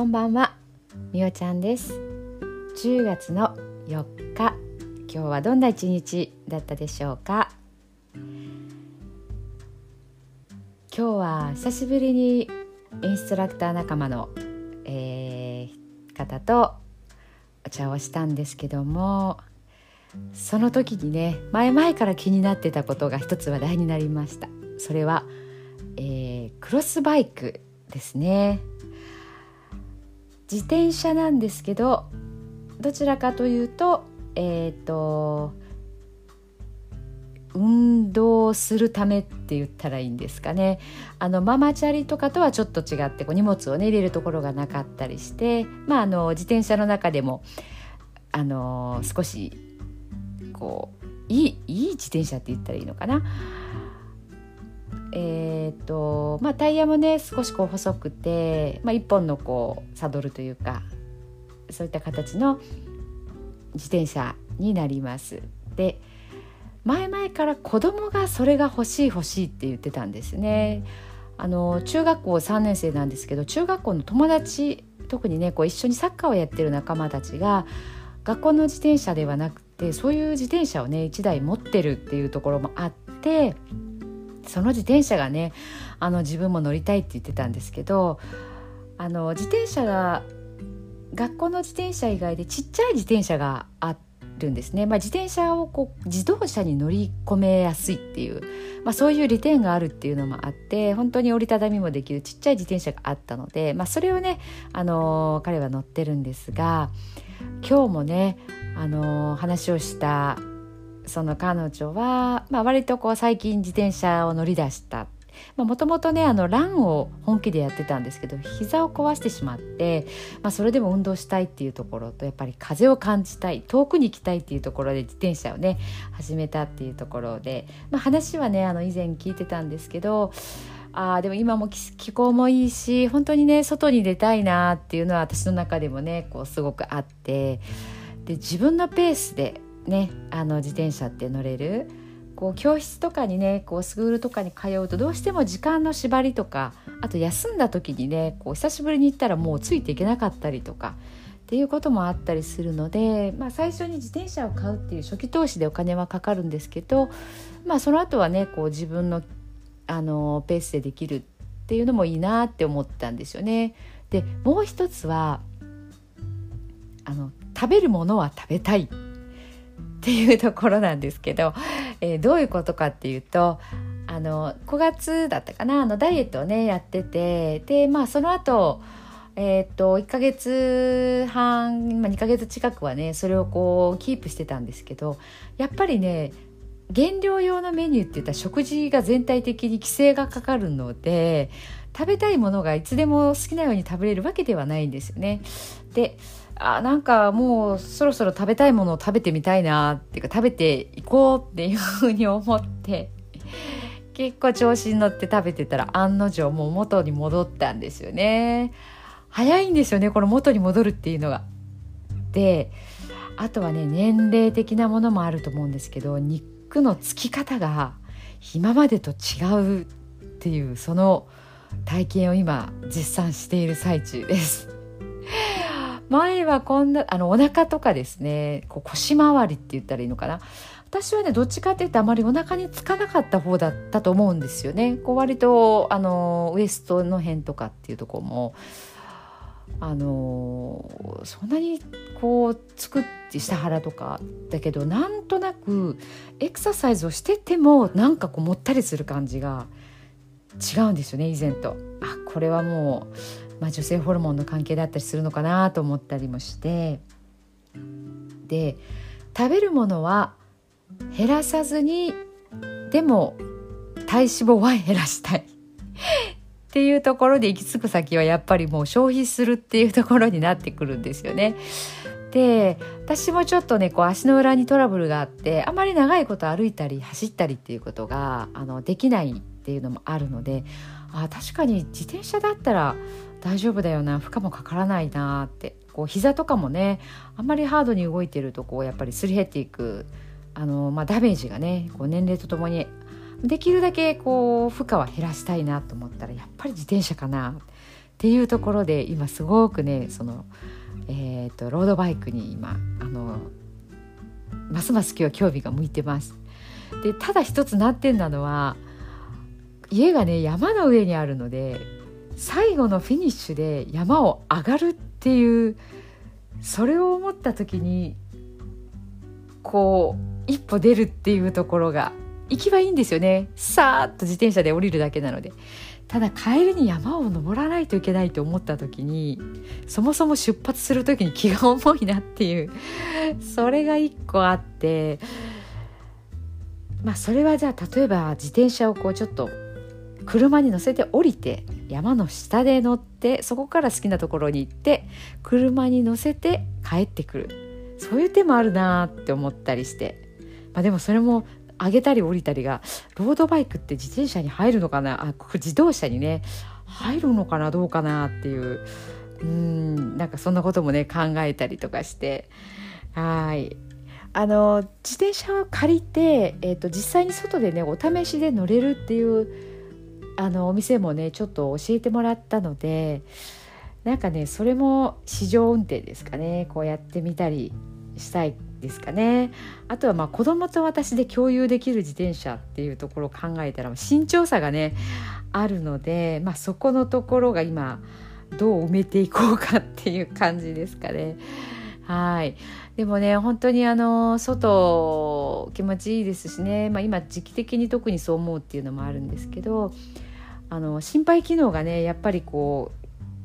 こんばんは、みおちゃんです。10月の4日。今日はどんな一日だったでしょうか？今日は久しぶりにインストラクター仲間の、えー、方とお茶をしたんですけどもその時にね前々から気になってたことが一つ話題になりました。それは、えー、クロスバイクですね。自転車なんですけどどちらかというとえっ、ー、と運動するためって言ったらいいんですかね。あのママチャリとかとはちょっと違ってこう荷物をね入れるところがなかったりしてまああの自転車の中でもあの少しこういいいい自転車って言ったらいいのかな。えーとまあ、タイヤもね少しこう細くて、まあ、1本のこうサドルというかそういった形の自転車になります。で前々から子供がそれが欲しい欲しいって言ってたんですね。あの中学校3年生なんですけど中学校の友達特にねこう一緒にサッカーをやってる仲間たちが学校の自転車ではなくてそういう自転車をね1台持ってるっていうところもあってその自転車がねあの自分も乗りたいって言ってたんですけどあの自転車が学校の自転車以外でちっちゃい自転車があるんですね、まあ、自転車をこう自動車に乗り込めやすいっていう、まあ、そういう利点があるっていうのもあって本当に折りたたみもできるちっちゃい自転車があったので、まあ、それをね、あの彼は乗ってるんですが今日もね、あの話をしたその彼女は、まあ、割とこう最近自転車を乗り出した。もともとねあのランを本気でやってたんですけど膝を壊してしまって、まあ、それでも運動したいっていうところとやっぱり風を感じたい遠くに行きたいっていうところで自転車をね始めたっていうところで、まあ、話はねあの以前聞いてたんですけどあでも今も気候もいいし本当にね外に出たいなっていうのは私の中でもねこうすごくあってで自分のペースでねあの自転車って乗れるこう教室とかにねこうスクールとかに通うとどうしても時間の縛りとかあと休んだ時にねこう久しぶりに行ったらもうついていけなかったりとかっていうこともあったりするので、まあ、最初に自転車を買うっていう初期投資でお金はかかるんですけど、まあ、その後はねこう自分のあのペースでできるっていうのもいいなって思ったんですよね。でもう一つはあの食べるものは食べたいっていうところなんですけど、えー、どういうことかっていうとあの5月だったかなあのダイエットをねやっててでまあその後えー、っと1ヶ月半、まあ、2ヶ月近くはねそれをこうキープしてたんですけどやっぱりね減量用のメニューっていったら食事が全体的に規制がかかるので食べたいものがいつでも好きなように食べれるわけではないんですよね。であなんかもうそろそろ食べたいものを食べてみたいなっていうか食べていこうっていうふうに思って 結構調子に乗って食べてたら案の定もう元に戻ったんですよね。早いんですよねこの元に戻るっていうのが。であとはね年齢的なものもあると思うんですけど肉のつき方が今までと違うっていうその体験を今実際している最中です。前はこんなあのお腹とかですねこう腰回りって言ったらいいのかな私はねどっちかっていうとあまりお腹につかなかった方だったと思うんですよねこう割とあのウエストの辺とかっていうとこもあのそんなにこうつくって下腹とかだけどなんとなくエクササイズをしててもなんかこうもったりする感じが違うんですよね以前と。あこれはもうまあ、女性ホルモンの関係だったりするのかなと思ったりもしてで食べるものは減らさずにでも体脂肪は減らしたい っていうところで行き着く先はやっぱりもう消費するっていうところになってくるんですよね。で私もちょっとねこう足の裏にトラブルがあってあまり長いこと歩いたり走ったりっていうことがあのできないっていうのもあるのであ確かに自転車だったら大丈夫だよな負荷もかからないなってこう膝とかもねあんまりハードに動いてるとこうやっぱりすり減っていくあの、まあ、ダメージがねこう年齢とともにできるだけこう負荷は減らしたいなと思ったらやっぱり自転車かなっていうところで今すごくねその、えーと、ロードバイクに今あのますます今日は興味が向いてます。でただ一つ難点なのは家がね山の上にあるので最後のフィニッシュで山を上がるっていうそれを思った時にこう一歩出るっていうところが行きはいいんですよね。さーっと自転車で降りるだけなので。ただ帰りに山を登らないといけないと思った時にそもそも出発する時に気が重いなっていうそれが一個あってまあそれはじゃあ例えば自転車をこうちょっと車に乗せて降りて山の下で乗ってそこから好きなところに行って車に乗せて帰ってくる。そういう手もあるなって思ったりして、まあ、でもそれも上げたり降りたりがロードバイクって自転車に入るのかな？あ自動車にね入るのかな？どうかなっていう。うんなんかそんなこともね考えたりとかして。はい。あの自転車を借りて、えーと、実際に外でねお試しで乗れるっていうあのお店もねちょっと教えてもらったのでなんかねそれも試乗運転ですかね。こうやってみたりしたいですかね。あとはまあ子供と私で共有できる自転車っていうところを考えたら身長差がねあるので、まあ、そこのところが今どう埋めていこうかっていう感じですかね。はい。でもね本当にあの外気持ちいいですしね、まあ、今時期的に特にそう思うっていうのもあるんですけどあの心肺機能がねやっぱりこ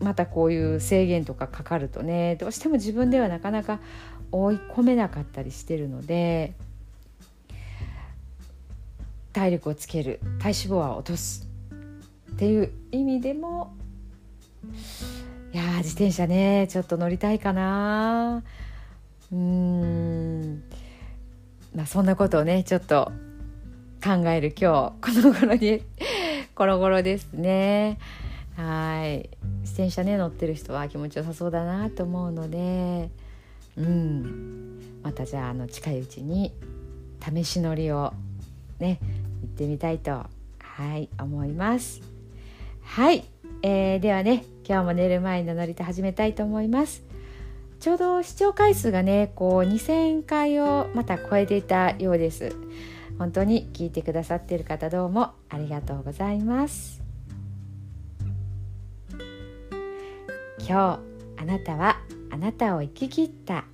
うまたこういう制限とかかかるとねどうしても自分ではなかなか追い込めなかったりしてるので体力をつける体脂肪は落とすっていう意味でもいや自転車ねちょっと乗りたいかな。うん。まあそんなことをねちょっと考える今日この頃にコロコロですね。はい。自転車ね乗ってる人は気持ちよさそうだなと思うので。うん。またじゃああの近いうちに試し乗りをね行ってみたいとはい思います。はい、えー、ではね今日も寝る前の乗り手始めたいと思います。ちょうど視聴回数がねこう2000回をまた超えていたようです。本当に聞いてくださっている方どうもありがとうございます。今日あなたはあなたを生き切った。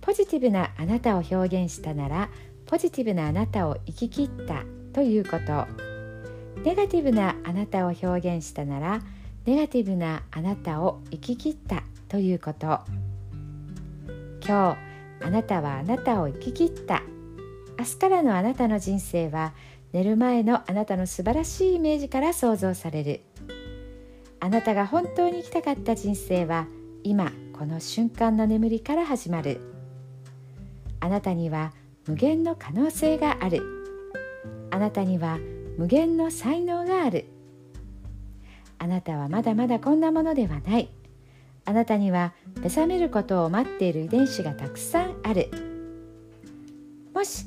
ポジティブなあなたを表現したならポジティブなあなたを生き切った。ということ。ネガティブなあなたを表現したならネガティブなあなたを生き切った。ということ。今日あなたはあなたを生き切った。明日からのあなたの人生は寝る前のあなたの素晴らしいイメージから想像される。あなたが本当に生きたかった人生は今この瞬間の眠りから始まる。あなたには無限の可能性がある。あなたには無限の才能がある。あなたはまだまだこんなものではない。あなたには目覚めることを待っている遺伝子がたくさんある。もし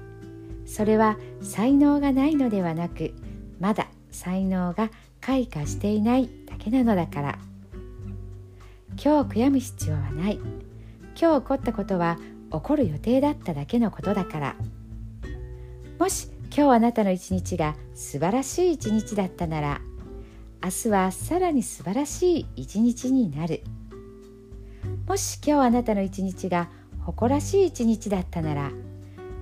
それは才能がないのではなくまだ才能が開花していないだけなのだから。今日悔やむ必要はない。今日起こったことは起こる予定だっただけのことだから。もし今日あなたの一日が素晴らしい一日だったなら明日はさらに素晴らしい一日になる。もし今日あなたの一日が誇らしい一日だったなら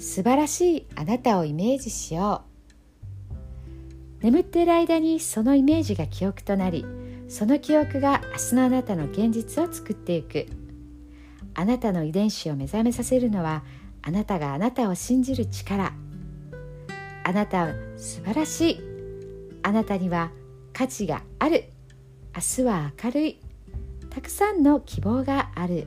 素晴らしいあなたをイメージしよう。眠っている間にそのイメージが記憶となりその記憶が明日のあなたの現実を作っていく。あなたの遺伝子を目覚めさせるのはあなたがあなたを信じる力。あなたは素晴らしい。あなたには価値がある。明日は明るい。たくさんの希望がある。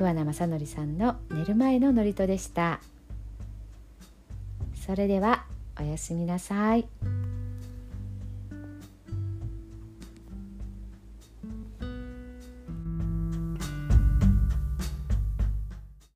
桑名正則さんの寝る前の祝詞でしたそれではおやすみなさい。